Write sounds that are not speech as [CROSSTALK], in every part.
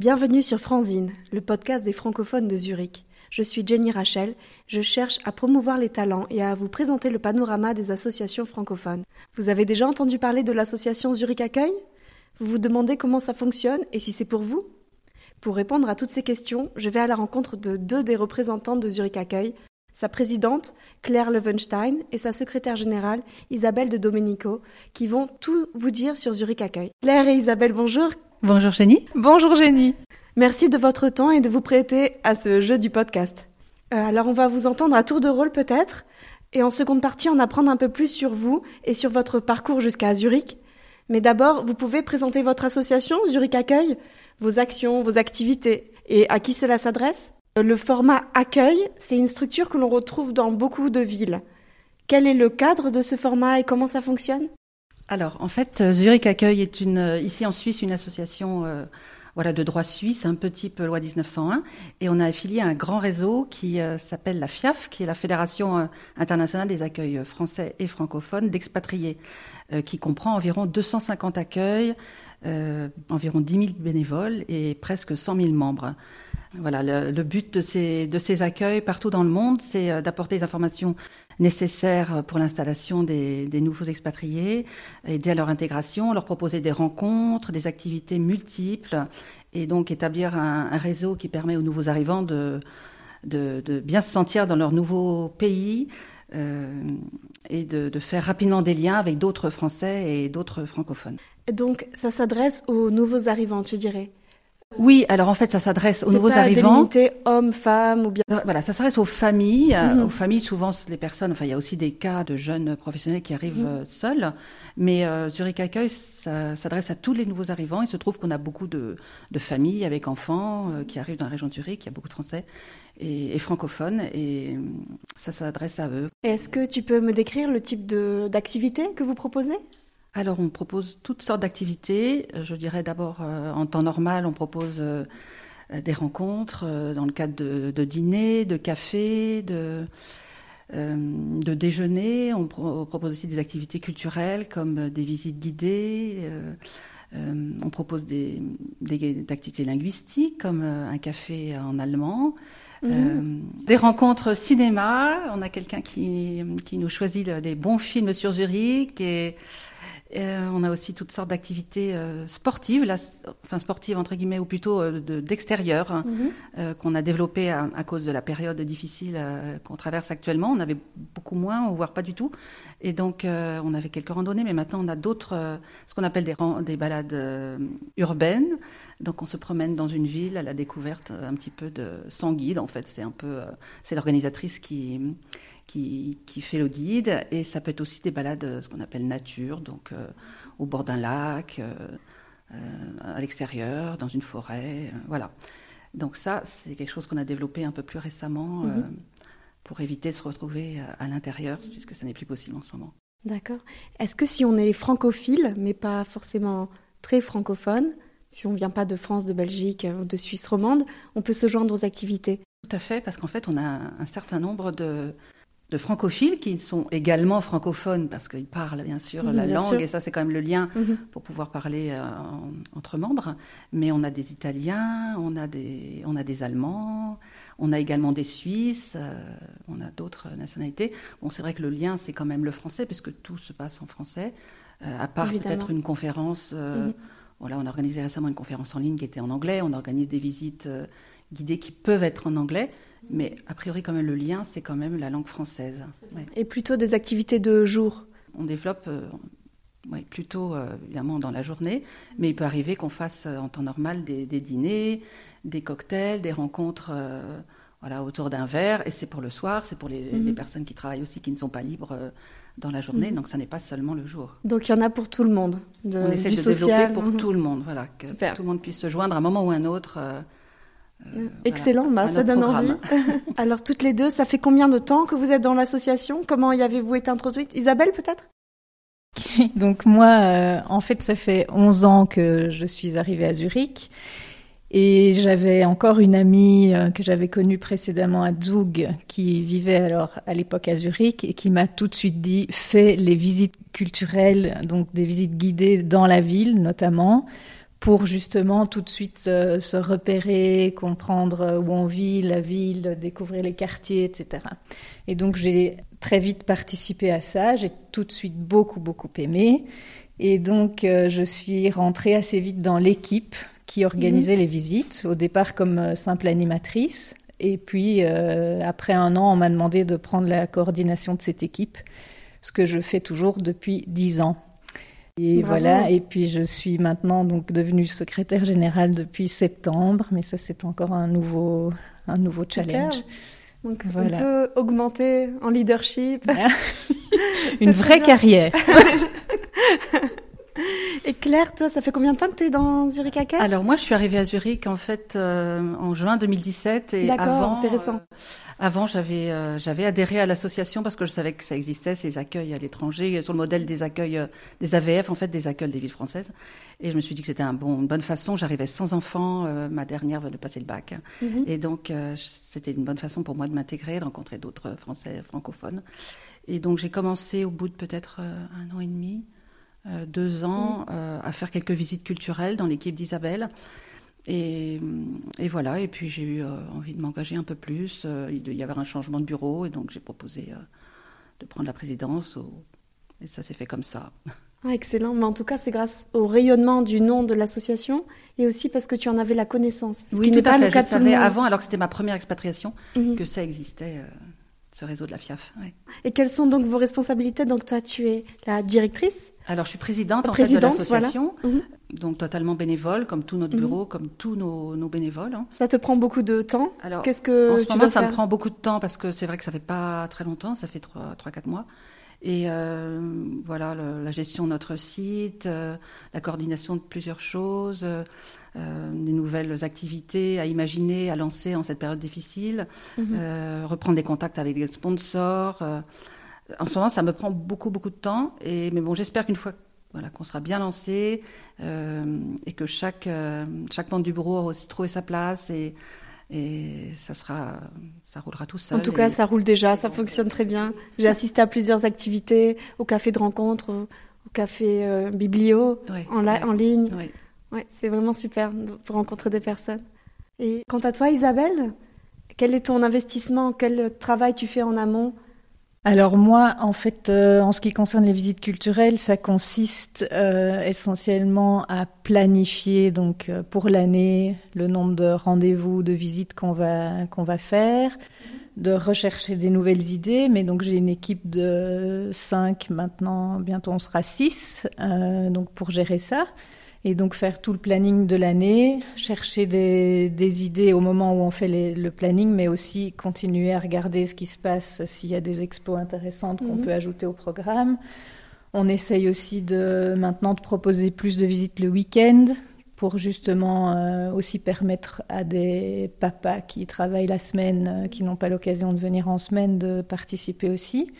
Bienvenue sur Franzine, le podcast des francophones de Zurich. Je suis Jenny Rachel, je cherche à promouvoir les talents et à vous présenter le panorama des associations francophones. Vous avez déjà entendu parler de l'association Zurich Accueil? Vous vous demandez comment ça fonctionne et si c'est pour vous? Pour répondre à toutes ces questions, je vais à la rencontre de deux des représentantes de Zurich Accueil, sa présidente, Claire Levenstein, et sa secrétaire générale, Isabelle de Domenico, qui vont tout vous dire sur Zurich Accueil. Claire et Isabelle, bonjour. Bonjour Jenny. Bonjour Jenny. Merci de votre temps et de vous prêter à ce jeu du podcast. Euh, alors on va vous entendre à tour de rôle peut-être, et en seconde partie en apprendre un peu plus sur vous et sur votre parcours jusqu'à Zurich. Mais d'abord, vous pouvez présenter votre association, Zurich Accueil, vos actions, vos activités, et à qui cela s'adresse Le format accueil, c'est une structure que l'on retrouve dans beaucoup de villes. Quel est le cadre de ce format et comment ça fonctionne? Alors, en fait, Zurich Accueil est une, ici en Suisse une association euh, voilà, de droit suisse, un peu type loi 1901. Et on a affilié à un grand réseau qui euh, s'appelle la FIAF, qui est la Fédération euh, internationale des accueils français et francophones d'expatriés, euh, qui comprend environ 250 accueils, environ 10 000 bénévoles et presque 100 000 membres. Voilà, le, but de ces, accueils partout dans le monde, c'est d'apporter des informations nécessaires pour l'installation des, nouveaux expatriés, aider à leur intégration, leur proposer des rencontres, des activités multiples, et donc établir un, réseau qui permet aux nouveaux arrivants de, bien se sentir dans leur nouveau pays. Euh, et de, de, faire rapidement des liens avec d'autres Français et d'autres francophones. Donc ça s'adresse aux nouveaux arrivants, tu dirais? Oui, alors en fait, ça s'adresse aux nouveaux pas arrivants. Délimité hommes, femmes ou bien. Voilà, ça s'adresse aux familles. Mm -hmm. Aux familles, souvent les personnes. Enfin, il y a aussi des cas de jeunes professionnels qui arrivent mm -hmm. seuls. Mais euh, Zurich Accueil, ça s'adresse à tous les nouveaux arrivants. Il se trouve qu'on a beaucoup de, de, familles avec enfants euh, qui arrivent dans la région de Zurich. Il y a beaucoup de Français et, et francophones, et ça s'adresse à eux. Est-ce que tu peux me décrire le type d'activité que vous proposez? Alors, on propose toutes sortes d'activités. Je dirais d'abord, euh, en temps normal, on propose euh, des rencontres euh, dans le cadre de, de dîners, de cafés, de, de déjeuners. On, pro on, propose aussi des activités culturelles comme des visites guidées. on propose des, des, activités linguistiques comme un café en allemand. Mmh. des rencontres cinéma. On a quelqu'un qui, qui nous choisit des bons films sur Zurich et euh, on a aussi toutes sortes d'activités euh, sportives, là, enfin sportives entre guillemets, ou plutôt euh, d'extérieur, hein, mm -hmm. qu'on a développées à, à, cause de la période difficile qu'on traverse actuellement. On avait beaucoup moins, voire pas du tout. Et donc, on avait quelques randonnées, mais maintenant, on a d'autres, ce qu'on appelle des, des balades urbaines. Donc, on se promène dans une ville à la découverte un petit peu de sans guide. En fait, c'est un peu, c'est l'organisatrice qui qui, qui, fait le guide. Et ça peut être aussi des balades, ce qu'on appelle nature, donc euh, au bord d'un lac, euh, euh, à l'extérieur, dans une forêt. voilà. Donc ça, c'est quelque chose qu'on a développé un peu plus récemment mm -hmm. pour éviter de se retrouver à, à l'intérieur, puisque ça n'est plus possible en ce moment. D'accord. Est-ce que si on est francophile, mais pas forcément très francophone, si on ne vient pas de France, de Belgique ou de Suisse romande, on peut se joindre aux activités? Tout à fait, parce qu'en fait, on a un certain nombre de, de francophiles qui sont également francophones parce qu'ils parlent bien sûr mmh, la bien langue sûr. et ça c'est quand même le lien mmh. pour pouvoir parler euh, en, entre membres. Mais on a des Italiens, on a des, on a des Allemands, on a également des Suisses, euh, on a d'autres nationalités. Bon, c'est vrai que le lien c'est quand même le français puisque tout se passe en français, euh, à part peut-être une conférence. Mmh. Voilà, on a organisé récemment une conférence en ligne qui était en anglais. On organise des visites guidées qui peuvent être en anglais. Mais a priori, quand même, le lien, c'est quand même la langue française. Ouais. Et plutôt des activités de jour On développe euh, ouais, plutôt, euh, évidemment, dans la journée, mais il peut arriver qu'on fasse euh, en temps normal des, des, dîners, des cocktails, des rencontres voilà, autour d'un verre. Et c'est pour le soir, c'est pour les, les, personnes qui travaillent aussi, qui ne sont pas libres dans la journée. -hmm. Donc, ça n'est pas seulement le jour. Donc, il y en a pour tout le monde. De, On essaie de social. développer pour -hmm. tout le monde, voilà, que Super. tout le monde puisse se joindre à un moment ou à un autre. Euh, Excellent, voilà, bah, ça donne programme. envie. [LAUGHS] Alors toutes les deux, ça fait combien de temps que vous êtes dans l'association? Comment y avez-vous été introduite? Isabelle peut-être? Donc moi, euh, en fait, ça fait 11 ans que je suis arrivée à Zurich. Et j'avais encore une amie euh, que j'avais connue précédemment à Zug, qui vivait alors à l'époque à Zurich et qui m'a tout de suite dit fais les visites culturelles, donc des visites guidées dans la ville notamment, pour justement tout de suite euh, se repérer, comprendre où on vit, la ville, découvrir les quartiers, etc. Et donc j'ai très vite participé à ça, j'ai tout de suite beaucoup, beaucoup aimé. Et donc euh, je suis rentrée assez vite dans l'équipe qui organisait mhm. les visites, au départ comme euh, simple animatrice. Et puis après un an, on m'a demandé de prendre la coordination de cette équipe, ce que je fais toujours depuis dix ans. Et voilà, et puis je suis maintenant donc devenue secrétaire générale depuis septembre, mais ça c'est encore un nouveau, un nouveau challenge. Donc voilà. on peut augmenter en leadership. [LAUGHS] [LAUGHS] Une vraie carrière. [LAUGHS] Et Claire, toi, ça fait combien de temps que tu es dans Zurich Hacker Alors moi, je suis arrivée à Zurich en fait euh, en juin 2017 et avant, c'est récent. Euh, avant, j'avais euh, j'avais adhéré à l'association parce que je savais que ça existait ces accueils à l'étranger sur le modèle des accueils des AVF en fait des accueils des villes françaises. Et je me suis dit que c'était un bon, une bonne façon. J'arrivais sans enfants, ma dernière venait de passer le bac, mhm. et donc c'était une bonne façon pour moi de m'intégrer, de rencontrer d'autres Français francophones. Et donc j'ai commencé au bout de peut-être un an et demi. Euh, deux ans euh, à faire quelques visites culturelles dans l'équipe d'Isabelle. Et, voilà, et puis j'ai eu euh, envie de m'engager un peu plus. il y avait un changement de bureau, et donc j'ai proposé de prendre la présidence. Et ça s'est fait comme ça. Ah, excellent, mais en tout cas, c'est grâce au rayonnement du nom de l'association et aussi parce que tu en avais la connaissance. oui, tout à fait. Je savais avant, alors que c'était ma première expatriation, mhm. que ça existait ce réseau de la FIAF. Et quelles sont donc vos responsabilités? Donc toi, tu es la directrice Alors je suis présidente, en fait, de l'association, mhm. donc totalement bénévole, comme tout notre mhm. bureau, comme tous nos, bénévoles. Hein. Ça te prend beaucoup de temps Alors, qu'est-ce que en ce moment, ça me prend beaucoup de temps parce que c'est vrai que ça fait pas très longtemps, ça fait 3-4 mois. Et euh, voilà, la gestion de notre site, euh, la coordination de plusieurs choses. Euh, euh, des nouvelles activités à imaginer, à lancer en cette période difficile, mhm. euh, reprendre des contacts avec des sponsors. Euh, en ce moment, ça me prend beaucoup, beaucoup de temps. Et, mais bon, j'espère qu'une fois voilà, qu'on sera bien lancé et que chaque, chaque membre du bureau aura aussi trouvé sa place et, et ça sera, ça roulera tout seul. En tout cas, ça roule déjà, ça fonctionne très bien. J'ai assisté à plusieurs activités, au café de rencontre, au, café biblio, en, en, ligne. Ouais, c'est vraiment super pour rencontrer des personnes. Et quant à toi, Isabelle, quel est ton investissement? Quel travail tu fais en amont? Alors moi, en fait, euh, en ce qui concerne les visites culturelles, ça consiste euh, essentiellement à planifier donc euh, pour l'année le nombre de rendez-vous, de visites qu'on va qu'on va faire, de rechercher des nouvelles idées. Mais donc j'ai une équipe de cinq maintenant, bientôt on sera six, donc pour gérer ça. Et donc faire tout le planning de l'année, chercher des, idées au moment où on fait le planning, mais aussi continuer à regarder ce qui se passe, s'il y a des expos intéressantes qu'on mhm. peut ajouter au programme. On essaye aussi de maintenant de proposer plus de visites le week-end pour justement euh, aussi permettre à des papas qui travaillent la semaine, euh, qui n'ont pas l'occasion de venir en semaine, de participer aussi.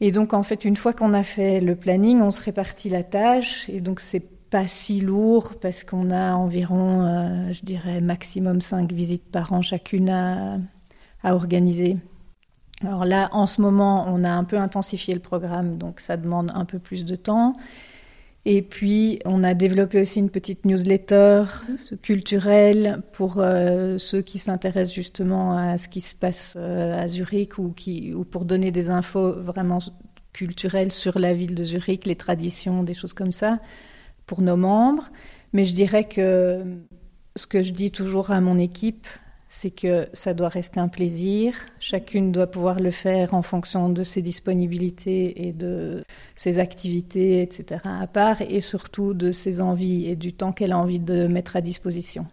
Et donc en fait, une fois qu'on a fait le planning, on se répartit la tâche et donc c'est pas si lourd parce qu'on a environ, euh, je dirais, maximum cinq visites par an chacune à, à, organiser. Alors là, en ce moment, on a un peu intensifié le programme, donc ça demande un peu plus de temps. Et puis, on a développé aussi une petite newsletter culturelle pour euh, ceux qui s'intéressent justement à ce qui se passe euh, à Zurich ou, qui, ou pour donner des infos vraiment culturelles sur la ville de Zurich, les traditions, des choses comme ça pour nos membres. Mais je dirais que ce que je dis toujours à mon équipe, c'est que ça doit rester un plaisir. Chacune doit pouvoir le faire en fonction de ses disponibilités et de ses activités, etc. à part, et surtout de ses envies et du temps qu'elle a envie de mettre à disposition.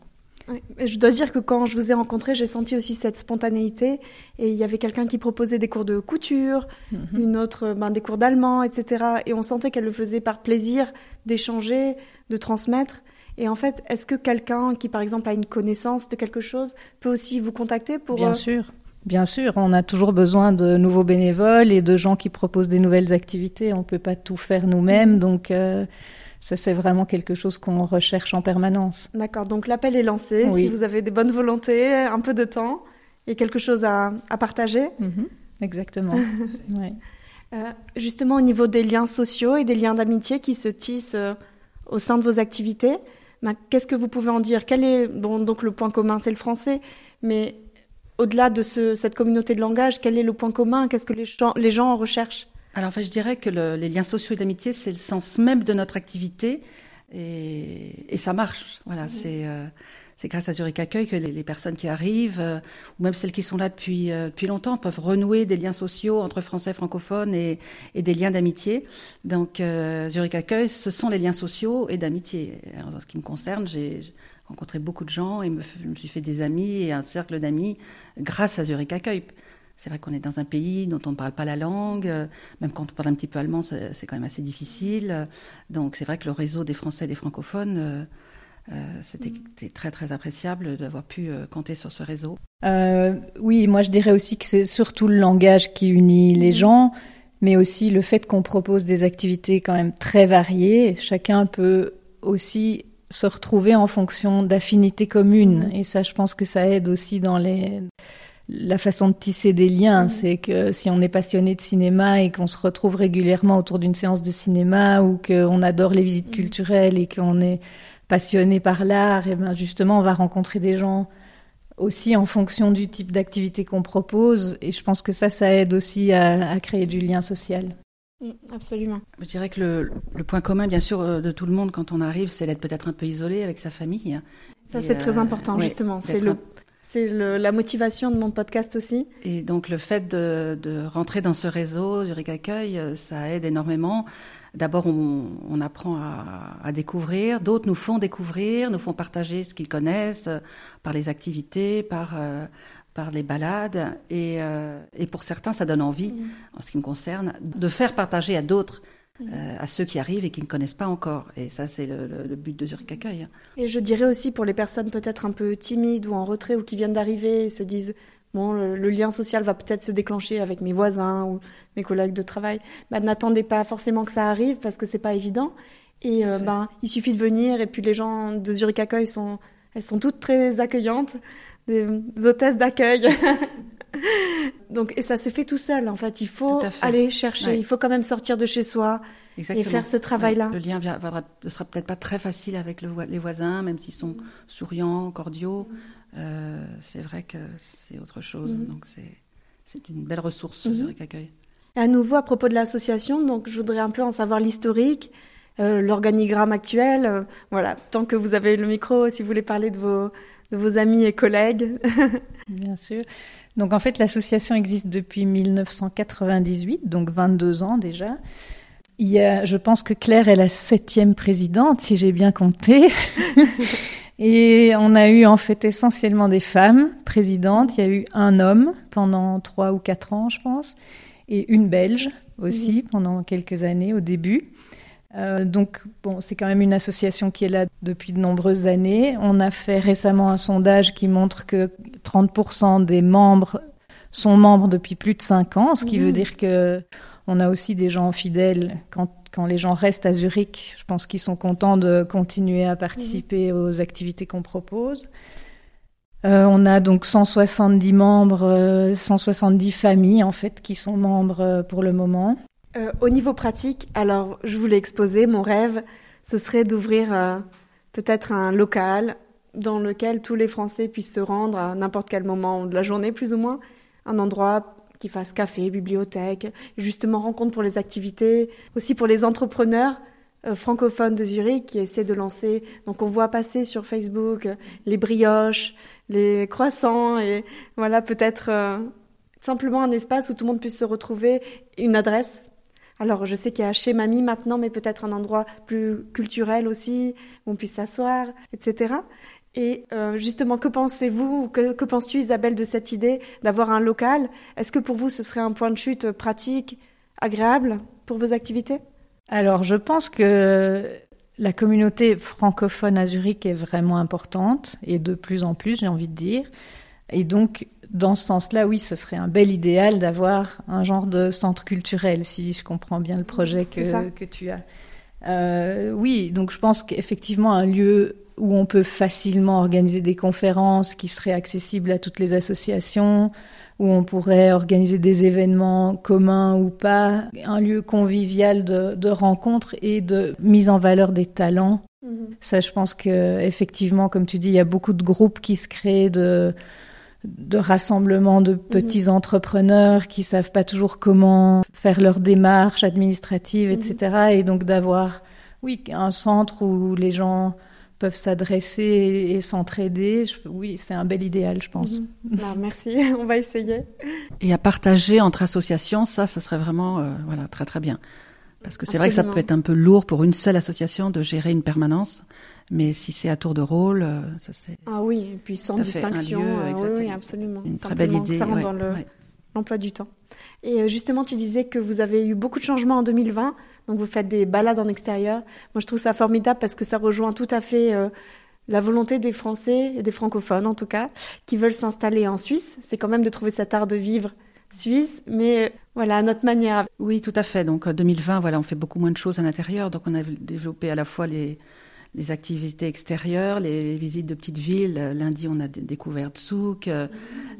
Je dois dire que quand je vous ai rencontré, j'ai senti aussi cette spontanéité. Et il y avait quelqu'un qui proposait des cours de couture, mhm. une autre ben, des cours d'allemand, etc. Et on sentait qu'elle le faisait par plaisir d'échanger, de transmettre. Et en fait, est-ce que quelqu'un qui, par exemple, a une connaissance de quelque chose peut aussi vous contacter pour... Bien euh, sûr. Bien sûr, on a toujours besoin de nouveaux bénévoles et de gens qui proposent des nouvelles activités. On ne peut pas tout faire nous-mêmes, donc euh, ça, c'est vraiment quelque chose qu'on recherche en permanence. D'accord, donc l'appel est lancé. Si vous avez des bonnes volontés, un peu de temps et quelque chose à, partager. Mhm, exactement. [LAUGHS] Euh, justement, au niveau des liens sociaux et des liens d'amitié qui se tissent euh, au sein de vos activités, Ben, qu'est-ce que vous pouvez en dire? Quel est bon, donc le point commun, c'est le français, mais au-delà de ce, cette communauté de langage, quel est le point commun? Qu'est-ce que les gens, les gens en recherchent? Alors, je dirais que le, les liens sociaux et d'amitié, c'est le sens même de notre activité, et, et ça marche. Voilà, c'est euh, c'est grâce à Zurich Accueil que les, les personnes qui arrivent, euh, ou même celles qui sont là depuis, euh, depuis longtemps, peuvent renouer des liens sociaux entre Français francophones et, et des liens d'amitié. Donc, euh, Zurich Accueil, ce sont les liens sociaux et d'amitié. En ce qui me concerne, j'ai rencontré beaucoup de gens et me, je me suis fait des amis et un cercle d'amis grâce à Zurich Accueil. C'est vrai qu'on est dans un pays dont on ne parle pas la langue, même quand on parle un petit peu allemand, c'est quand même assez difficile. Donc c'est vrai que le réseau des Français et des francophones euh, c'était très très appréciable d'avoir pu euh, compter sur ce réseau. Euh, oui, moi je dirais aussi que c'est surtout le langage qui unit les mm. gens, mais aussi le fait qu'on propose des activités quand même très variées. Chacun peut aussi se retrouver en fonction d'affinités communes, mm. et ça je pense que ça aide aussi dans les la façon de tisser des liens, mm. c'est que si on est passionné de cinéma et qu'on se retrouve régulièrement autour d'une séance de cinéma ou qu'on adore les visites culturelles et qu'on est passionné par l'art, et ben justement, on va rencontrer des gens aussi en fonction du type d'activité qu'on propose. Et je pense que ça, ça aide aussi à, créer du lien social. Mm, absolument. Je dirais que le, le, point commun, bien sûr, euh, de tout le monde quand on arrive, c'est d'être peut-être un peu isolé avec sa famille. Ça, c'est très euh, important, justement. C'est le, c'est la motivation de mon podcast aussi. Et donc, le fait de, de rentrer dans ce réseau, Zurich Accueil, euh, ça aide énormément D'abord, on, on, apprend à, à découvrir, d'autres nous font découvrir, nous font partager ce qu'ils connaissent euh, par les activités, par, euh, par les balades. Et, euh, et, pour certains, ça donne envie, mmh. en ce qui me concerne, de faire partager à d'autres. Mmh. à ceux qui arrivent et qui ne connaissent pas encore. Et ça, c'est le, le, le, but de Zurich Accueil. Et je dirais aussi pour les personnes peut-être un peu timides ou en retrait ou qui viennent d'arriver et se disent Bon, le, lien social va peut-être se déclencher avec mes voisins ou mes collègues de travail. Bah, n'attendez pas forcément que ça arrive parce que c'est pas évident. Et euh, ben, il suffit de venir et puis les gens de Zurich Accueil sont, elles sont toutes très accueillantes, des hôtesses d'accueil. [LAUGHS] Donc, et ça se fait tout seul, en fait. Il faut aller chercher, il faut quand même sortir de chez soi Exactement. et faire ce travail-là. Le lien ne sera peut-être pas très facile avec le, les voisins, même s'ils sont souriants, cordiaux. Euh, c'est vrai que c'est autre chose. Mm. Donc c'est une belle ressource, mm Zurich Accueil. À nouveau, à propos de l'association, donc je voudrais un peu en savoir l'historique, euh, l'organigramme actuel. Euh, voilà, tant que vous avez le micro, si vous voulez parler de vos, de vos amis et collègues. [LAUGHS] Bien sûr. Donc en fait, l'association existe depuis 1998, donc 22 ans déjà. Il y a, je pense que Claire est la septième présidente, si j'ai bien compté. [LAUGHS] Et on a eu en fait essentiellement des femmes présidentes. Il y a eu un homme pendant trois ou quatre ans, je pense, et une Belge aussi mmh. pendant quelques années au début. Euh, donc, bon, c'est quand même une association qui est là depuis de nombreuses années. On a fait récemment un sondage qui montre que 30% des membres sont membres depuis plus de cinq ans, ce qui mmh. veut dire que on a aussi des gens fidèles quand quand les gens restent à Zurich, je pense qu'ils sont contents de continuer à participer mmh. aux activités qu'on propose. Euh, on a donc 170 membres, 170 euh, familles en fait qui sont membres euh, pour le moment. Euh, au niveau pratique, alors je voulais exposer mon rêve, ce serait d'ouvrir euh, peut-être un local dans lequel tous les Français puissent se rendre à n'importe quel moment de la journée plus ou moins, un endroit qui fassent café, bibliothèque, justement rencontre pour les activités, aussi pour les entrepreneurs euh, francophones de Zurich qui essaient de lancer. Donc on voit passer sur Facebook les brioches, les croissants et voilà peut-être simplement un espace où tout le monde puisse se retrouver, une adresse. Alors je sais qu'il y a chez Mamie maintenant, mais peut-être un endroit plus culturel aussi où on puisse s'asseoir, etc. Et euh, justement, que pensez-vous, que, que penses-tu Isabelle de cette idée d'avoir un local? Est-ce que pour vous ce serait un point de chute pratique, agréable pour vos activités? Alors je pense que la communauté francophone à Zurich est vraiment importante et de plus en plus, j'ai envie de dire. Et donc, dans ce sens-là, oui, ce serait un bel idéal d'avoir un genre de centre culturel, si je comprends bien le projet que, que tu as. Euh, oui, donc je pense qu'effectivement, un lieu où on peut facilement organiser des conférences qui seraient accessibles à toutes les associations, où on pourrait organiser des événements communs ou pas, un lieu convivial de, de rencontre et de mise en valeur des talents Mhm. Ça, je pense que effectivement, comme tu dis, il y a beaucoup de groupes qui se créent de de rassemblements de mhm. petits entrepreneurs qui savent pas toujours comment faire leur démarche administrative, etc. Mhm. Et donc d'avoir, oui, un centre où les gens peuvent s'adresser et, s'entraider. Oui, c'est un bel idéal, je pense. Ah, merci, [LAUGHS] on va essayer. Et à partager entre associations, ça, ce serait vraiment euh, voilà, très très bien. Parce que c'est vrai que ça peut être un peu lourd pour une seule association de gérer une permanence, mais si c'est à tour de rôle, euh, ça c'est. Ah oui, et puis sans distinction. Euh, oui, absolument. Une très belle idée. Ça rentre dans l'emploi du temps. Et euh, justement, tu disais que vous avez eu beaucoup de changements en 2020, donc vous faites des balades en extérieur. Moi, je trouve ça formidable parce que ça rejoint tout à fait la volonté des Français et des francophones, en tout cas, qui veulent s'installer en Suisse. C'est quand même de trouver cet art de vivre suisse, mais voilà, à notre manière. Oui, tout à fait. Donc 2020, voilà, on fait beaucoup moins de choses à l'intérieur. Donc on a développé à la fois les, les activités extérieures, les visites de petites villes. Lundi, on a découvert Tsouk. Euh,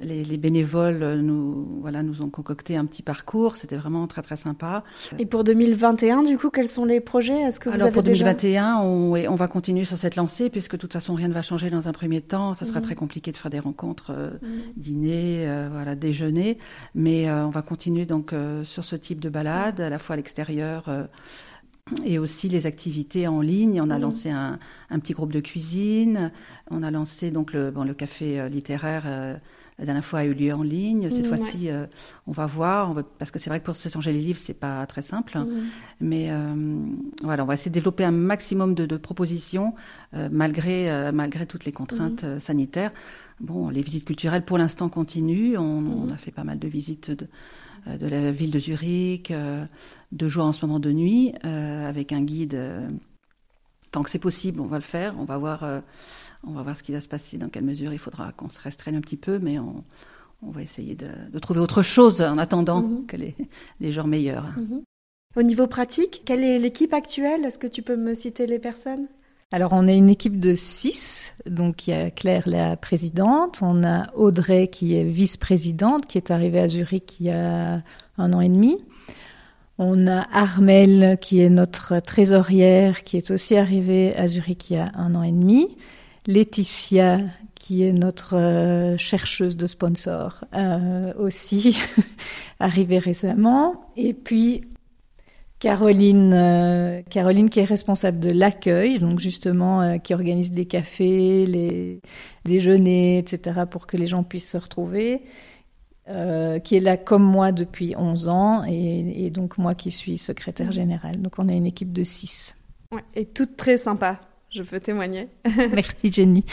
les, les, bénévoles euh, nous, voilà, nous ont concocté un petit parcours. C'était vraiment très, très sympa. Et pour 2021, du coup, quels sont les projets? Est-ce que vous Alors, avez pour 2021, on, on, va continuer sur cette lancée, puisque de toute façon, rien ne va changer dans un premier temps. Ça sera mhm. très compliqué de faire des rencontres, euh, mhm. dîner, voilà, déjeuner. Mais on va continuer donc sur ce type de balade, à la fois à l'extérieur et aussi les activités en ligne. On a mmh. lancé un, un, petit groupe de cuisine. On a lancé donc le, bon, le café euh, littéraire. Euh, la dernière fois a eu lieu en ligne. Cette mmh, fois-ci, euh, on va voir, on va, parce que c'est vrai que pour s'échanger les livres, c'est pas très simple. Mmh. Mais voilà, on va essayer de développer un maximum de, de propositions malgré malgré toutes les contraintes sanitaires. Bon, les visites culturelles pour l'instant continuent. On, on, a fait pas mal de visites de, de la ville de Zurich, euh, deux jours en ce moment de nuit, euh, avec un guide. tant que c'est possible, on va le faire. On va voir, on va voir ce qui va se passer, dans quelle mesure il faudra qu'on se restreigne un petit peu, mais on, on va essayer de, de, trouver autre chose en attendant mhm. que les, les jours meilleurs. Mhm. Au niveau pratique, quelle est l'équipe actuelle? Est-ce que tu peux me citer les personnes? Alors, on est une équipe de six. Donc, il y a Claire, la présidente. On a Audrey, qui est vice-présidente, qui est arrivée à Zurich il y a un an et demi. On a Armel, qui est notre trésorière, qui est aussi arrivée à Zurich il y a un an et demi. Laetitia, qui est notre euh, chercheuse de sponsors, euh, aussi [LAUGHS] arrivée récemment. Et puis Caroline, euh, Caroline qui est responsable de l'accueil, donc justement euh, qui organise des cafés, les déjeuners, etc. pour que les gens puissent se retrouver, euh, qui est là comme moi depuis 11 ans et, donc moi qui suis secrétaire générale. Donc on a une équipe de 6. Ouais, et toute très sympa, je peux témoigner. [LAUGHS] Merci Jenny.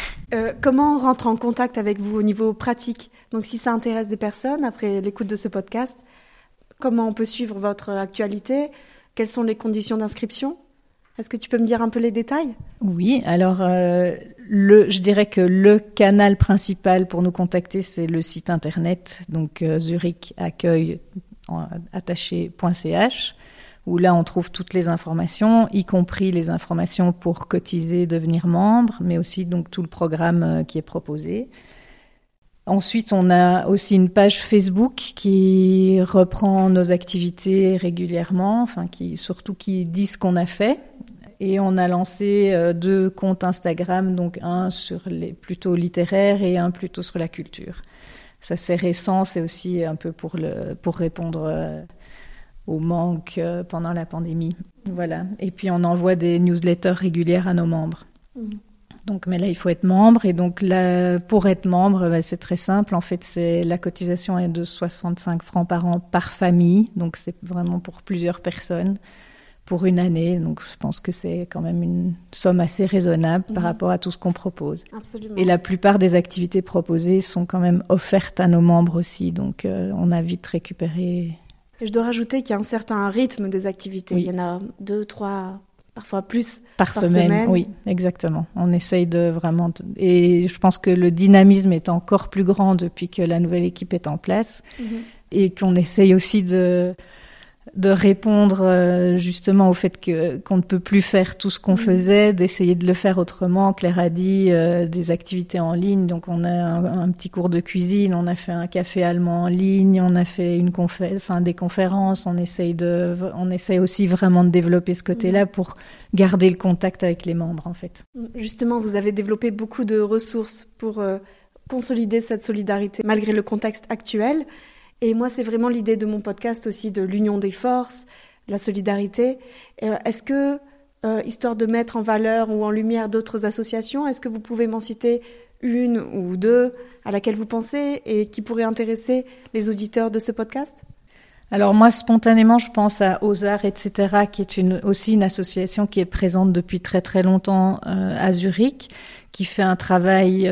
comment on rentre en contact avec vous au niveau pratique? Donc si ça intéresse des personnes après l'écoute de ce podcast, comment on peut suivre votre actualité? Quelles sont les conditions d'inscription? Est-ce que tu peux me dire un peu les détails? Oui, alors euh, je dirais que le canal principal pour nous contacter, c'est le site internet, donc euh, Zurich attaché.ch où là on trouve toutes les informations, y compris les informations pour cotiser, devenir membre, mais aussi donc tout le programme euh, qui est proposé. Ensuite, on a aussi une page Facebook qui reprend nos activités régulièrement, enfin qui surtout qui dit ce qu'on a fait. Et on a lancé euh, deux comptes Instagram, donc un sur les plutôt littéraires et un plutôt sur la culture. Ça c'est récent, c'est aussi un peu pour pour répondre euh, au manque euh, pendant la pandémie. Voilà. Et puis on envoie des newsletters régulières à nos membres. Mmh. Donc, mais là, il faut être membre. Et donc, là, pour être membre, bah, c'est très simple. En fait, c'est la cotisation est de 65 francs par an par famille. Donc, c'est vraiment pour plusieurs personnes pour une année. Donc, je pense que c'est quand même une somme assez raisonnable par mhm. rapport à tout ce qu'on propose. Absolument. Et la plupart des activités proposées sont quand même offertes à nos membres aussi. Donc, euh, on a vite récupéré. je dois rajouter qu'il y a un certain rythme des activités. Il y en a deux, trois parfois plus par, semaine, Oui, exactement. On essaye de vraiment. Et je pense que le dynamisme est encore plus grand depuis que la nouvelle équipe est en place mhm. et qu'on essaye aussi de de répondre euh, justement au fait que qu'on ne peut plus faire tout ce qu'on faisait, d'essayer de le faire autrement. Claire a dit euh, des activités en ligne, donc on a un, petit cours de cuisine, on a fait un café allemand en ligne, on a fait une confé enfin des conférences, on essaye de, on essaye aussi vraiment de développer ce côté-là pour garder le contact avec les membres en fait. Justement, vous avez développé beaucoup de ressources pour euh, consolider cette solidarité malgré le contexte actuel. Et moi, c'est vraiment l'idée de mon podcast aussi, de l'union des forces, la solidarité. Euh, est-ce que, euh, histoire de mettre en valeur ou en lumière d'autres associations, est-ce que vous pouvez m'en citer une ou deux à laquelle vous pensez et qui pourrait intéresser les auditeurs de ce podcast? Alors moi, spontanément, je pense à Ozar, etc., qui est aussi une association qui est présente depuis très très longtemps euh, à Zurich, qui fait un travail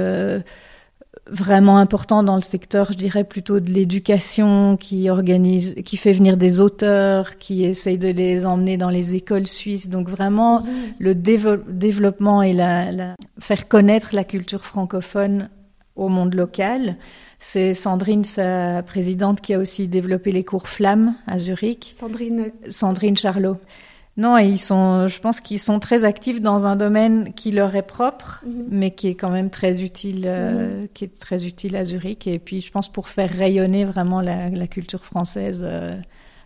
vraiment important dans le secteur, je dirais plutôt de l'éducation, qui organise, qui fait venir des auteurs, qui essaye de les emmener dans les écoles suisses. Donc vraiment, le développement et la, faire connaître la culture francophone au monde local. C'est Sandrine, sa présidente, qui a aussi développé les cours Flammes à Zurich. Sandrine. Sandrine Charlot. Non, et ils sont, je pense qu'ils sont très actifs dans un domaine qui leur est propre, mhm. mais qui est quand même très utile, euh, mhm. qui est très utile à Zurich. Et puis, je pense pour faire rayonner vraiment la, culture française euh,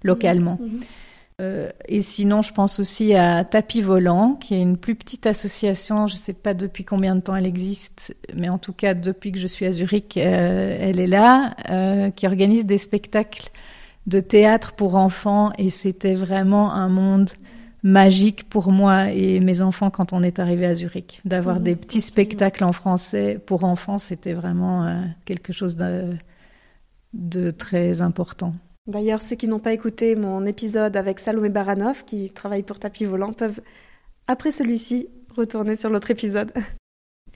localement. Mhm. Euh, et sinon, je pense aussi à Tapis Volant, qui est une plus petite association. Je ne sais pas depuis combien de temps elle existe, mais en tout cas, depuis que je suis à Zurich, elle est là, qui organise des spectacles de théâtre pour enfants. Et c'était vraiment un monde magique pour moi et mes enfants quand on est arrivé à Zurich. D'avoir mmh, des petits spectacles en français pour enfants, c'était vraiment euh, quelque chose de, de très important. D'ailleurs, ceux qui n'ont pas écouté mon épisode avec Salomé Baranov, qui travaille pour Tapis Volant, peuvent, après celui-ci, retourner sur l'autre épisode. [LAUGHS]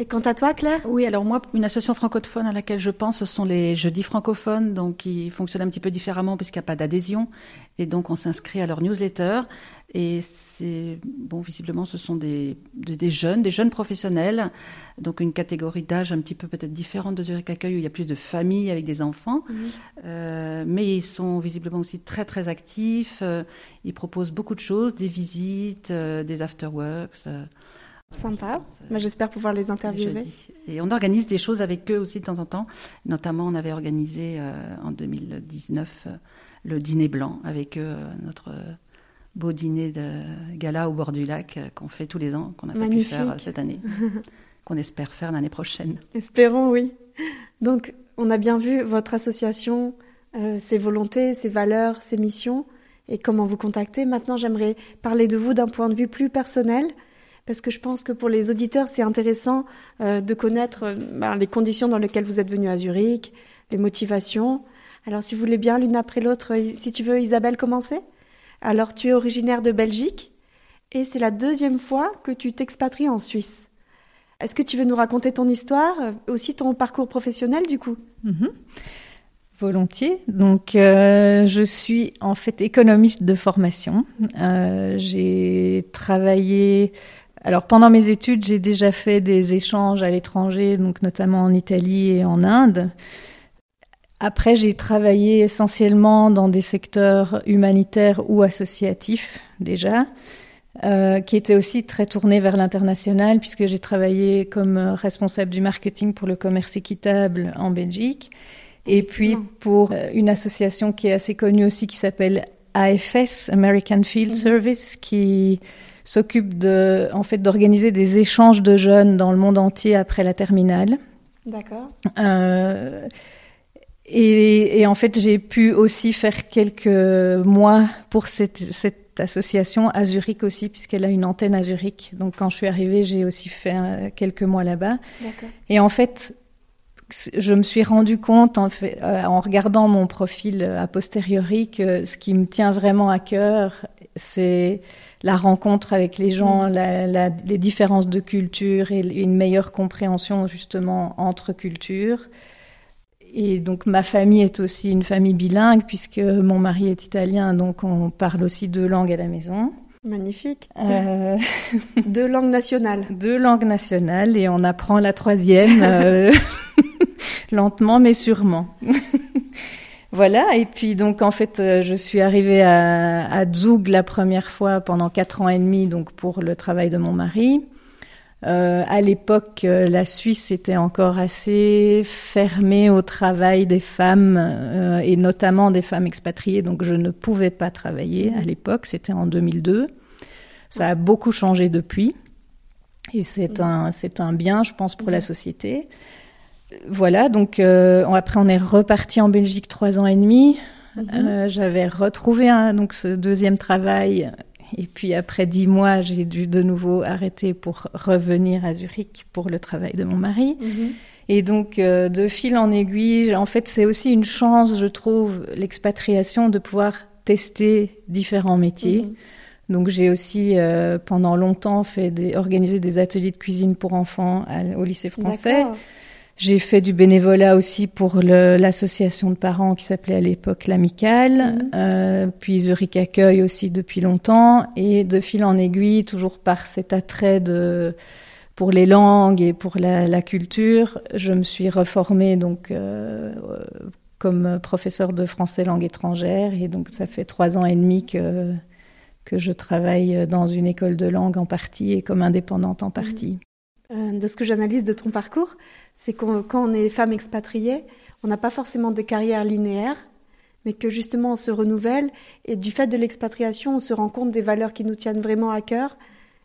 Et quant à toi, Claire? Oui, alors moi, une association francophone à laquelle je pense, ce sont les jeudis francophones, donc qui fonctionnent un petit peu différemment puisqu'il n'y a pas d'adhésion. Et donc, on s'inscrit à leur newsletter. Et c'est, bon, visiblement, ce sont des, des, jeunes, des jeunes professionnels, donc une catégorie d'âge un petit peu peut-être différente de Zurich Accueil, où il y a plus de familles avec des enfants. Euh, mais ils sont visiblement aussi très, très actifs. Euh, ils proposent beaucoup de choses, des visites, euh, des afterworks. Sympa. Moi, j'espère pouvoir les interviewer. Et on organise des choses avec eux aussi de temps en temps. Notamment, on avait organisé euh, en 2019 euh, le dîner blanc avec eux, euh, notre beau dîner de gala au bord du lac qu'on fait tous les ans, qu'on n'a pas pu faire cette année, [LAUGHS] qu'on espère faire l'année prochaine. Espérons, oui. Donc, on a bien vu votre association, ses volontés, ses valeurs, ses missions et comment vous contacter? Maintenant, j'aimerais parler de vous d'un point de vue plus personnel parce que je pense que pour les auditeurs, c'est intéressant euh, de connaître euh, ben, les conditions dans lesquelles vous êtes venu à Zurich, les motivations. Alors, si vous voulez bien, l'une après l'autre, euh, si tu veux, Isabelle, commencer. Alors, tu es originaire de Belgique et c'est la deuxième fois que tu t'expatries en Suisse. Est-ce que tu veux nous raconter ton histoire, aussi ton parcours professionnel du coup? Mhm. Volontiers. Donc, je suis en fait économiste de formation. j'ai travaillé alors pendant mes études, j'ai déjà fait des échanges à l'étranger, donc notamment en Italie et en Inde. Après, j'ai travaillé essentiellement dans des secteurs humanitaires ou associatifs déjà, euh, qui étaient aussi très tournés vers l'international, puisque j'ai travaillé comme responsable du marketing pour le commerce équitable en Belgique, et puis pour euh, une association qui est assez connue aussi, qui s'appelle AFS, American Field. Service, qui s'occupe de, en fait, d'organiser des échanges de jeunes dans le monde entier après la terminale. D'accord. Euh, et, en fait, j'ai pu aussi faire quelques mois pour cette, cette association à Zurich aussi, puisqu'elle a une antenne à Zurich. Donc, quand je suis arrivée, j'ai aussi fait euh, quelques mois là-bas. Et en fait, je me suis rendu compte, en, fait, euh, en regardant mon profil a posteriori, que ce qui me tient vraiment à cœur, c'est la rencontre avec les gens, mm. les différences de culture et une meilleure compréhension justement entre cultures. Et donc ma famille est aussi une famille bilingue puisque mon mari est italien, donc on parle aussi deux langues à la maison. Magnifique. Euh... [LAUGHS] [LAUGHS] deux langues nationales. Deux langues nationales et on apprend la troisième euh, [LAUGHS] lentement mais sûrement. Voilà, et puis donc en fait, euh, je suis arrivée à, à Zug la première fois pendant quatre ans et demi, donc pour le travail de mon mari. Euh, à l'époque, euh, la Suisse était encore assez fermée au travail des femmes euh, et notamment des femmes expatriées, donc je ne pouvais pas travailler à l'époque. C'était en 2002. Ça a beaucoup changé depuis et c'est un c'est un bien, je pense, pour la société. Voilà, donc euh, après on est reparti en Belgique trois ans et demi. Euh, J'avais retrouvé un, donc ce deuxième travail et puis après dix mois, j'ai dû de nouveau arrêter pour revenir à Zurich pour le travail de mon mari. Et donc, euh, de fil en aiguille, en fait, c'est aussi une chance, je trouve, l'expatriation, de pouvoir tester différents métiers. Donc, j'ai aussi, euh, pendant longtemps, fait des, organisé des ateliers de cuisine pour enfants à- au lycée français. J'ai fait du bénévolat aussi pour l'association de parents qui s'appelait à l'époque l'Amicale. Mhm. Euh, puis Zurich Accueil aussi depuis longtemps. Et de fil en aiguille, toujours par cet attrait de pour les langues et pour la, la culture, je me suis reformée donc euh, euh, comme professeur de français langue étrangère. Et donc ça fait trois ans et demi que que je travaille dans une école de langue en partie et comme indépendante en partie. Euh, de ce que j'analyse de ton parcours, c'est qu'on quand on est femme expatriée, on n'a pas forcément de carrière linéaire, mais que justement on se renouvelle et du fait de l'expatriation, on se rend compte des valeurs qui nous tiennent vraiment à cœur.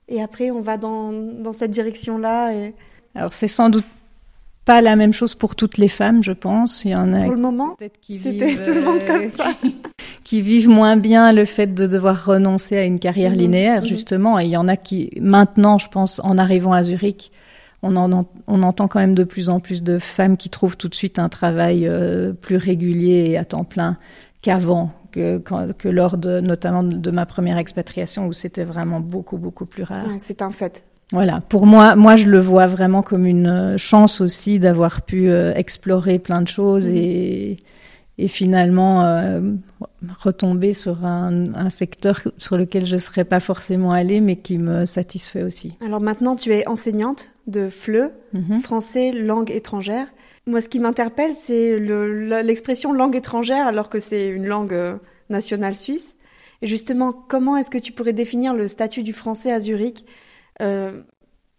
Et après, on va dans, dans cette direction-là. Et Alors c'est sans doute pas la même chose pour toutes les femmes, je pense. Il y en a pour le moment, peut-être qui c'était vivent, tout le monde euh, comme ça. qui vivent moins bien le fait de devoir renoncer à une carrière Mhm, linéaire, mhm. justement. Et il y en a qui, maintenant, je pense, en arrivant à Zurich, on, en, on entend quand même de plus en plus de femmes qui trouvent tout de suite un travail euh, plus régulier et à temps plein qu'avant, que, lors de, notamment de ma première expatriation où c'était vraiment beaucoup, beaucoup plus rare. Ouais, c'est un fait. Voilà, pour moi, moi je le vois vraiment comme une euh, chance aussi d'avoir pu euh, explorer plein de choses Mhm. et, et finalement euh, retomber sur un, un secteur sur lequel je serais pas forcément allée, mais qui me satisfait aussi. Alors maintenant, tu es enseignante de FLE, Mhm. français, langue étrangère. Moi, ce qui m'interpelle, c'est le- le- l'expression langue étrangère, alors que c'est une langue euh, nationale suisse. Et justement, comment est-ce que tu pourrais définir le statut du français à Zurich, euh,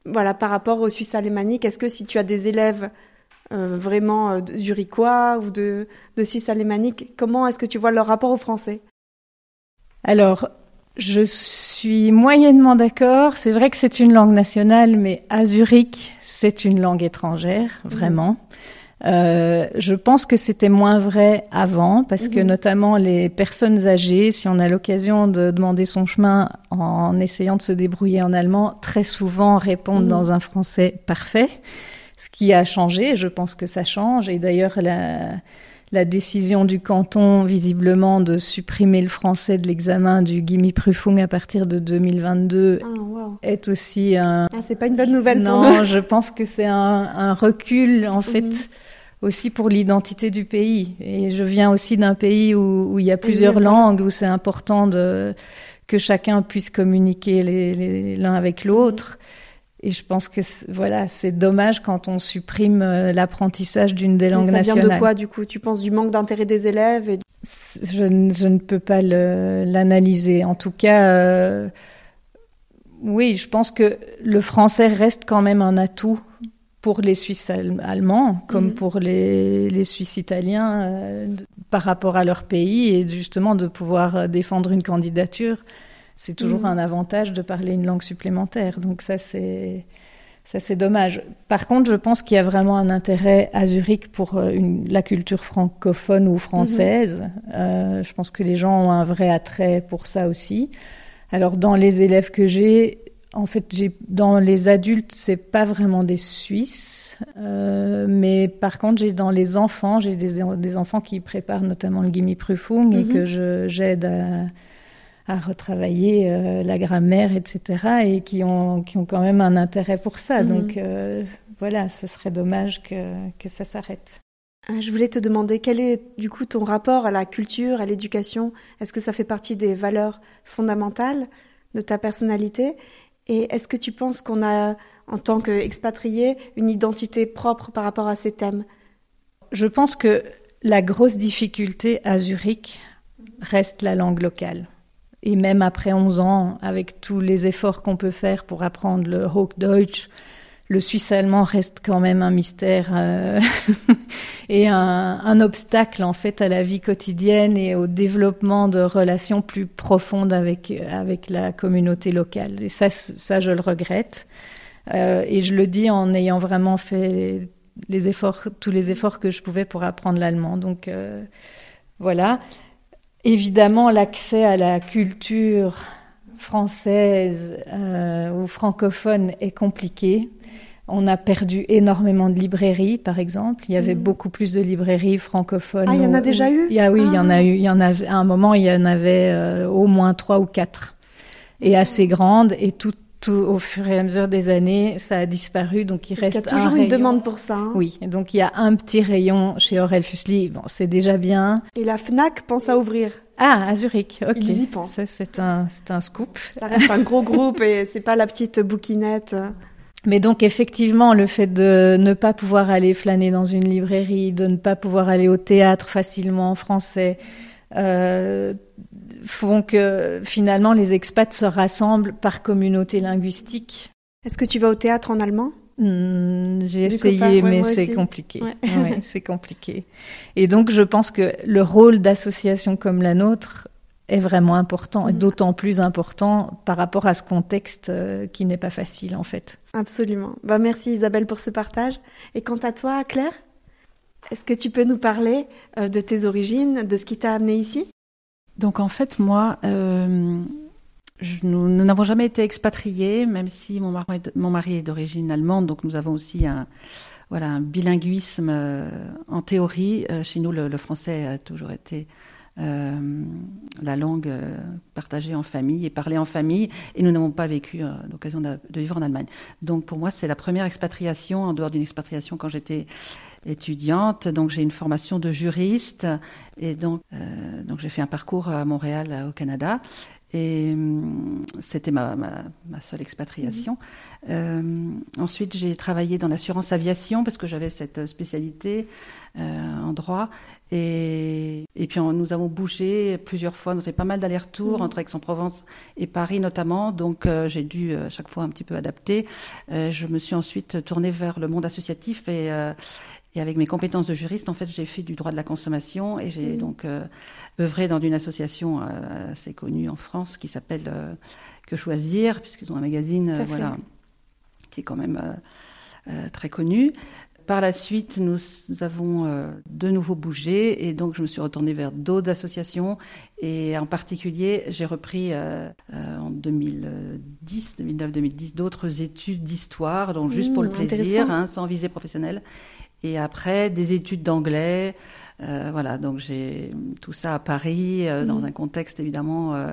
voilà, par rapport au suisse alémanique? Est-ce que si tu as des élèves euh, vraiment euh, zurichois ou de, de suisse alémanique, comment est-ce que tu vois leur rapport au français? Alors, je suis moyennement d'accord. C'est vrai que c'est une langue nationale, mais à Zurich, c'est une langue étrangère, vraiment. Euh, je pense que c'était moins vrai avant, parce que Mhm. notamment les personnes âgées, si on a l'occasion de demander son chemin en essayant de se débrouiller en allemand, très souvent répondent Mhm. dans un français parfait. Ce qui a changé, je pense que ça change. Et d'ailleurs, la, la décision du canton, visiblement, de supprimer le français de l'examen du Gimmi-Prüfung à partir de 2022 Ah, wow. est aussi un... Ah, c'est pas une bonne nouvelle pour nous. Non, je pense que c'est un, un recul, en fait, Mhm. aussi pour l'identité du pays. Et je viens aussi d'un pays où, où il y a plusieurs langues, où c'est important de, que chacun puisse communiquer les- les- l'un avec l'autre. Et je pense que c'est- voilà, c'est dommage quand on supprime euh, l'apprentissage d'une des langues ça vient nationales. de quoi, du coup? Tu penses du manque d'intérêt des élèves et... Je, ne- je ne peux pas l'analyser. En tout cas, euh, oui, je pense que le français reste quand même un atout pour les Suisses al- allemands, comme Mhm. pour les, les Suisses italiens, euh, par rapport à leur pays, et justement de pouvoir défendre une candidature, c'est toujours Mhm. un avantage de parler une langue supplémentaire. Donc ça, c'est ça, c'est dommage. Par contre, je pense qu'il y a vraiment un intérêt à Zurich pour euh, une- la culture francophone ou française. Euh, je pense que les gens ont un vrai attrait pour ça aussi. Alors, dans les élèves que j'ai, en fait, j'ai dans les adultes, c'est pas vraiment des Suisses, euh, mais par contre, j'ai dans les enfants, j'ai des, des enfants qui préparent notamment le Gimmi-Prüfung et Mhm. que je j'aide à à retravailler euh, la grammaire, etc., et qui ont, qui ont quand même un intérêt pour ça. Mhm. Donc euh, voilà, ce serait dommage que, que ça s'arrête. Euh, Je voulais te demander quel est du coup ton rapport à la culture, à l'éducation? Est-ce que ça fait partie des valeurs fondamentales de ta personnalité? Et est-ce que tu penses qu'on a, en tant qu'expatrié, une identité propre par rapport à ces thèmes? Je pense que la grosse difficulté à Zurich reste la langue locale. Et même après 11 ans, avec tous les efforts qu'on peut faire pour apprendre le Hochdeutsch, le suisse allemand reste quand même un mystère euh, [LAUGHS] et un, un, obstacle en fait à la vie quotidienne et au développement de relations plus profondes avec avec la communauté locale. Et ça, ça je le regrette. Euh, et je le dis en ayant vraiment fait les efforts, tous les efforts que je pouvais pour apprendre l'allemand. Donc euh, voilà. Évidemment, l'accès à la culture française euh, ou francophone est compliqué. On a perdu énormément de librairies, par exemple. Il y avait mmh. beaucoup plus de librairies francophones. Ah, il y en a déjà eu? il y a, Oui, il y en a ah. eu. Il y en avait, à un moment, il y en avait euh, au moins trois ou quatre. Et assez grandes. Et tout, tout, au fur et à mesure des années, ça a disparu. Donc, il reste il y a toujours une demande pour ça. Hein. Oui. Donc, il y a un petit rayon chez Aurel Fusli. Bon, c'est déjà bien. Et la FNAC pense à ouvrir. Ah, à Zurich, ok. Ils y pensent. C'est un, c'est un scoop. Ça reste un gros groupe et c'est pas la petite bouquinette. Mais donc effectivement, le fait de ne pas pouvoir aller flâner dans une librairie, de ne pas pouvoir aller au théâtre facilement en français, euh, font que finalement les expats se rassemblent par communauté linguistique. Est-ce que tu vas au théâtre en allemand? Hmm, J'ai essayé, mais c'est compliqué. Ouais. [LAUGHS] c'est compliqué. Et donc je pense que le rôle d'associations comme la nôtre est vraiment important, et mm. d'autant plus important par rapport à ce contexte euh, qui n'est pas facile en fait. Absolument. Bah, merci Isabelle pour ce partage. Et quant à toi, Claire, est-ce que tu peux nous parler euh, de tes origines, de ce qui t'a amené ici? Donc en fait, moi, euh, nous n'avons jamais été expatriés, même si mon mari, est d'origine allemande, donc nous avons aussi un, voilà, un bilinguisme en théorie. chez nous, le, français a toujours été euh, la langue euh, partagée en famille et parlée en famille, et nous n'avons pas vécu euh, l'occasion de, vivre en Allemagne. Donc pour moi, c'est la première expatriation, en dehors d'une expatriation quand j'étais étudiante. Donc j'ai une formation de juriste, et donc, donc j'ai fait un parcours à Montréal, au Canada. Et hum, c'était ma, ma, seule expatriation. Euh, ensuite, j'ai travaillé dans l'assurance aviation parce que j'avais cette spécialité euh, en droit. Et, et puis, nous avons bougé plusieurs fois. On a fait pas mal d'allers-retours entre Aix-en-Provence et Paris notamment. Donc, euh, j'ai dû chaque fois un petit peu adapter. je me suis ensuite tournée vers le monde associatif et, et avec mes compétences de juriste, en fait, j'ai fait du droit de la consommation et j'ai mmh. donc euh, œuvré dans une association euh, assez connue en France qui s'appelle euh, Que Choisir, puisqu'ils ont un magazine voilà, qui est quand même très connu. Par la suite, nous, avons de nouveau bougé et donc je me suis retournée vers d'autres associations et en particulier j'ai repris en 2010, 2009-2010 d'autres études d'histoire, donc juste pour le mmh, plaisir, hein, sans visée professionnelle. Et après, des études d'anglais. Euh, voilà, donc j'ai tout ça à Paris, euh, dans mm. un contexte évidemment euh,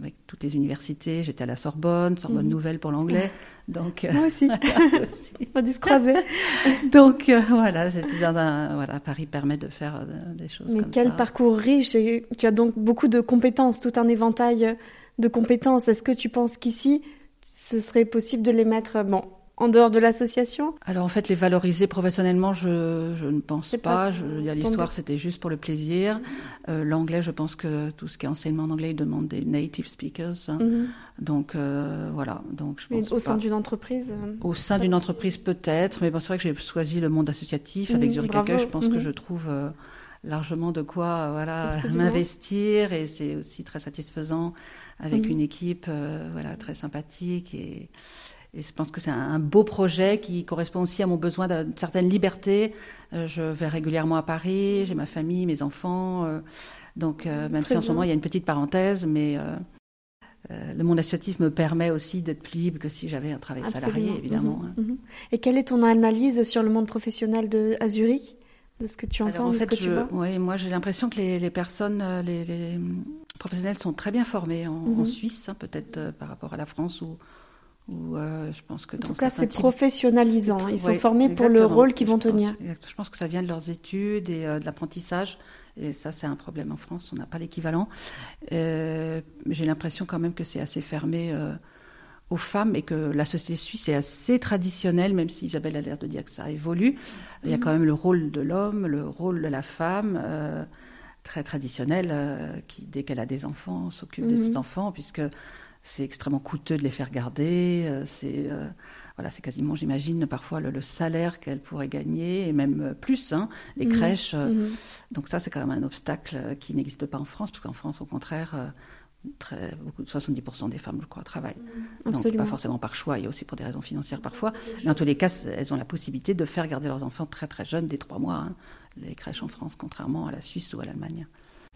avec toutes les universités. J'étais à la Sorbonne, Sorbonne mm. Nouvelle pour l'anglais. Donc moi aussi, [LAUGHS] [LAUGHS] on dit se croiser. [LAUGHS] donc voilà, j'étais dans un voilà, Paris permet de faire des choses Mais comme quel parcours riche et tu as donc beaucoup de compétences, tout un éventail de compétences. Est-ce que tu penses qu'ici ce serait possible de les mettre bon en dehors de l'association Alors en fait, les valoriser professionnellement, je, je ne pense pas. Je, l'histoire, c'était juste pour le plaisir. Euh, l'anglais, je pense que tout ce qui est enseignement en anglais, il demande des native speakers. Mhm. Donc euh, voilà. Donc je pense au sein d'une entreprise euh, Au sein d'une entreprise peut-être, mais bon, c'est vrai que j'ai choisi le monde associatif avec mhm, Zurich Accueil. Je pense que mhm. je trouve largement de quoi voilà [LAUGHS] m'investir et c'est aussi très satisfaisant avec une équipe voilà très sympathique et et je pense que c'est un, beau projet qui correspond aussi à mon besoin d'une certaine liberté. Euh, je vais régulièrement à Paris, j'ai ma famille, mes enfants. Euh, donc, euh, même si en ce moment il y a une petite parenthèse, mais le monde associatif me permet aussi d'être plus libre que si j'avais un travail salarié, évidemment. Mhm. Mhm. Et quelle est ton analyse sur le monde professionnel de à Zurich de ce que tu entends, de ce que tu vois? Oui, moi j'ai l'impression que les, personnes, les, professionnels sont très bien formés en, mhm. Suisse, hein, peut-être par rapport à la France ou euh, je pense que en tout cas, c'est professionnalisant. Ils sont formés pour le rôle qu'ils vont tenir. je pense que ça vient de leurs études et euh, de l'apprentissage. Et ça, c'est un problème en France. On n'a pas l'équivalent. Euh, j'ai l'impression quand même que c'est assez fermé aux femmes et que la société suisse est assez traditionnelle, même si Isabelle a l'air de dire que ça évolue. Il y a mhm. quand même le rôle de l'homme, le rôle de la femme, très traditionnel, euh, qui, dès qu'elle a des enfants, s'occupe de ses mhm. enfants, puisque c'est extrêmement coûteux de les faire garder. Euh, c'est voilà, c'est quasiment, j'imagine, parfois le, salaire qu'elle pourrait gagner, et même plus, hein, les mhm. crèches. Donc ça, c'est quand même un obstacle qui n'existe pas en France, parce qu'en France, au contraire très, beaucoup, 70% des femmes, je crois, travaillent. Donc, pas forcément par choix, il y a aussi pour des raisons financières parfois. Mais en tous les cas, elles ont la possibilité de faire garder leurs enfants très très jeunes, dès trois mois, hein, les crèches en France, contrairement à la Suisse ou à l'Allemagne.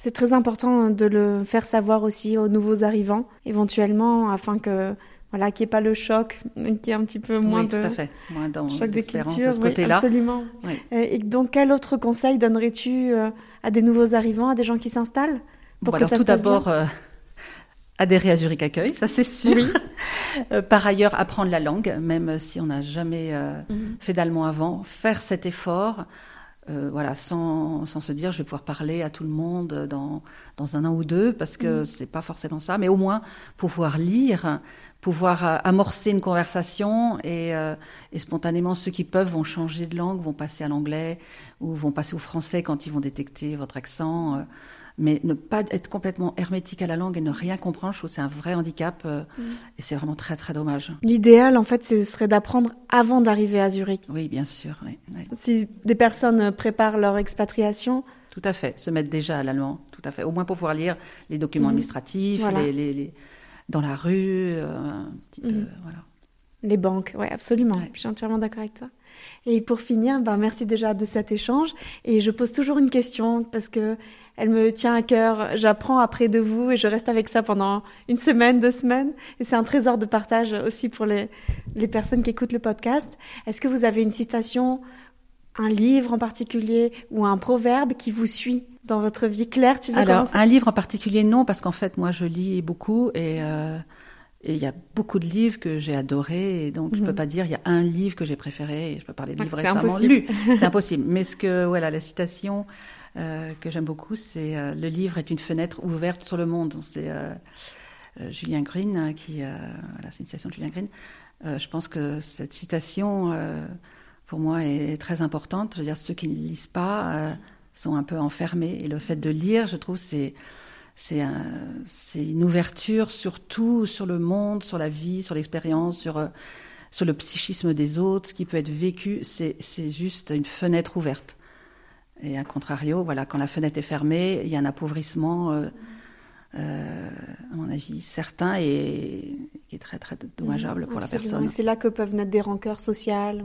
C'est très important de le faire savoir aussi aux nouveaux arrivants, éventuellement, afin que voilà, qu'il n'y ait pas le choc, qu'il y ait un petit peu moins oui, de tout à fait. moins choc des cultures, de ce côté-là. absolument. Et donc, quel autre conseil donnerais-tu euh, à des nouveaux arrivants, à des gens qui s'installent pour que ça tout d'abord, euh, adhérer à Zurich Accueil, ça c'est sûr. Euh, par ailleurs, apprendre la langue, même si on n'a jamais euh, mhm. fait d'allemand avant, faire cet effort, euh, voilà, sans, sans, se dire je vais pouvoir parler à tout le monde dans, dans un an ou deux, parce que mhm. c'est pas forcément ça, mais au moins pouvoir lire, pouvoir amorcer une conversation et, et, spontanément ceux qui peuvent vont changer de langue, vont passer à l'anglais ou vont passer au français quand ils vont détecter votre accent mais ne pas être complètement hermétique à la langue et ne rien comprendre, je trouve que c'est un vrai handicap euh, mm. et c'est vraiment très très dommage. L'idéal, en fait, ce serait d'apprendre avant d'arriver à Zurich. Oui, bien sûr. Si des personnes préparent leur expatriation. Tout à fait, se mettre déjà à l'allemand, tout à fait. Au moins pour pouvoir lire les documents mm. administratifs, les, les, dans la rue, euh, un petit peu, mm. voilà. Les banques, oui, absolument. Je suis entièrement d'accord avec toi. Et pour finir, ben, merci déjà de cet échange. Et je pose toujours une question parce que elle me tient à cœur. J'apprends après de vous et je reste avec ça pendant une semaine, deux semaines. Et c'est un trésor de partage aussi pour les, les personnes qui écoutent le podcast. Est-ce que vous avez une citation, un livre en particulier ou un proverbe qui vous suit dans votre vie Claire, tu veux Alors, un livre en particulier, non, parce qu'en fait, moi, je lis beaucoup et... Euh, et il y a beaucoup de livres que j'ai adorés, et donc je ne peux mhm. pas dire il y a un livre que j'ai préféré, et je peux parler de livres récemment lus. [LAUGHS] C'est impossible. Mais ce que, voilà, la citation euh, que j'aime beaucoup, c'est euh, Le livre est une fenêtre ouverte sur le monde. C'est euh, Julien Green hein, qui. voilà, c'est une citation de Julien Green. je pense que cette citation, pour moi, est très importante. Je veux dire, ceux qui ne lisent pas sont un peu enfermés. Et le fait de lire, je trouve, c'est c'est une ouverture sur tout, sur le monde, sur la vie, sur l'expérience, sur, euh, sur le psychisme des autres, ce qui peut être vécu. C'est juste une fenêtre ouverte. Et à contrario, voilà, quand la fenêtre est fermée, il y a un appauvrissement, euh, euh, à mon avis, certain et qui est très, très dommageable pour la personne. C'est là que peuvent naître des rancœurs sociales.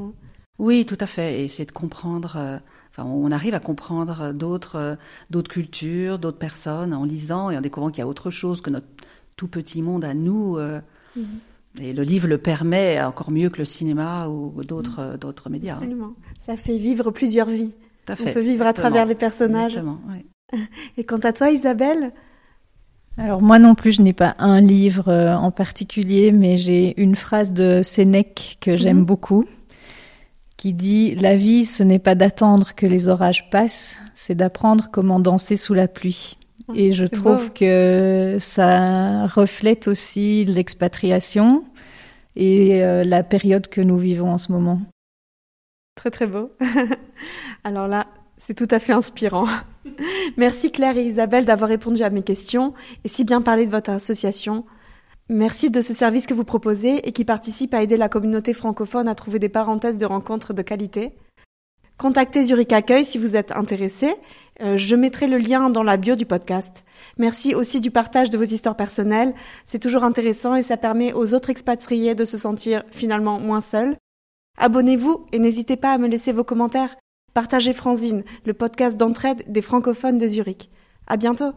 Oui, tout à fait. Et c'est de comprendre on arrive à comprendre d'autres, euh, d'autres cultures, d'autres personnes en lisant et en découvrant qu'il y a autre chose que notre tout petit monde à nous. Euh, mhm. Et le livre le permet encore mieux que le cinéma ou d'autres, mhm. d'autres médias. Absolument. Ça fait vivre plusieurs vies. Tout à fait. On peut vivre à travers les personnages. Exactement, [LAUGHS] Et quant à toi, Isabelle? Alors moi non plus, je n'ai pas un livre euh, en particulier, mais j'ai une phrase de Sénèque que j'aime mhm. beaucoup, qui dit La vie, ce n'est pas d'attendre que les orages passent, c'est d'apprendre comment danser sous la pluie. Et je trouve que ça reflète aussi l'expatriation et euh, la période que nous vivons en ce moment. Très très beau. [LAUGHS] Alors là, c'est tout à fait inspirant. [LAUGHS] Merci Claire et Isabelle d'avoir répondu à mes questions et si bien parlé de votre association. Merci de ce service que vous proposez et qui participe à aider la communauté francophone à trouver des parenthèses de rencontres de qualité. Contactez Zurich Accueil si vous êtes intéressé. Euh, je mettrai le lien dans la bio du podcast. Merci aussi du partage de vos histoires personnelles. C'est toujours intéressant et ça permet aux autres expatriés de se sentir finalement moins seuls. Abonnez-vous et n'hésitez pas à me laisser vos commentaires. Partagez Franzine, le podcast d'entraide des francophones de Zurich. À bientôt!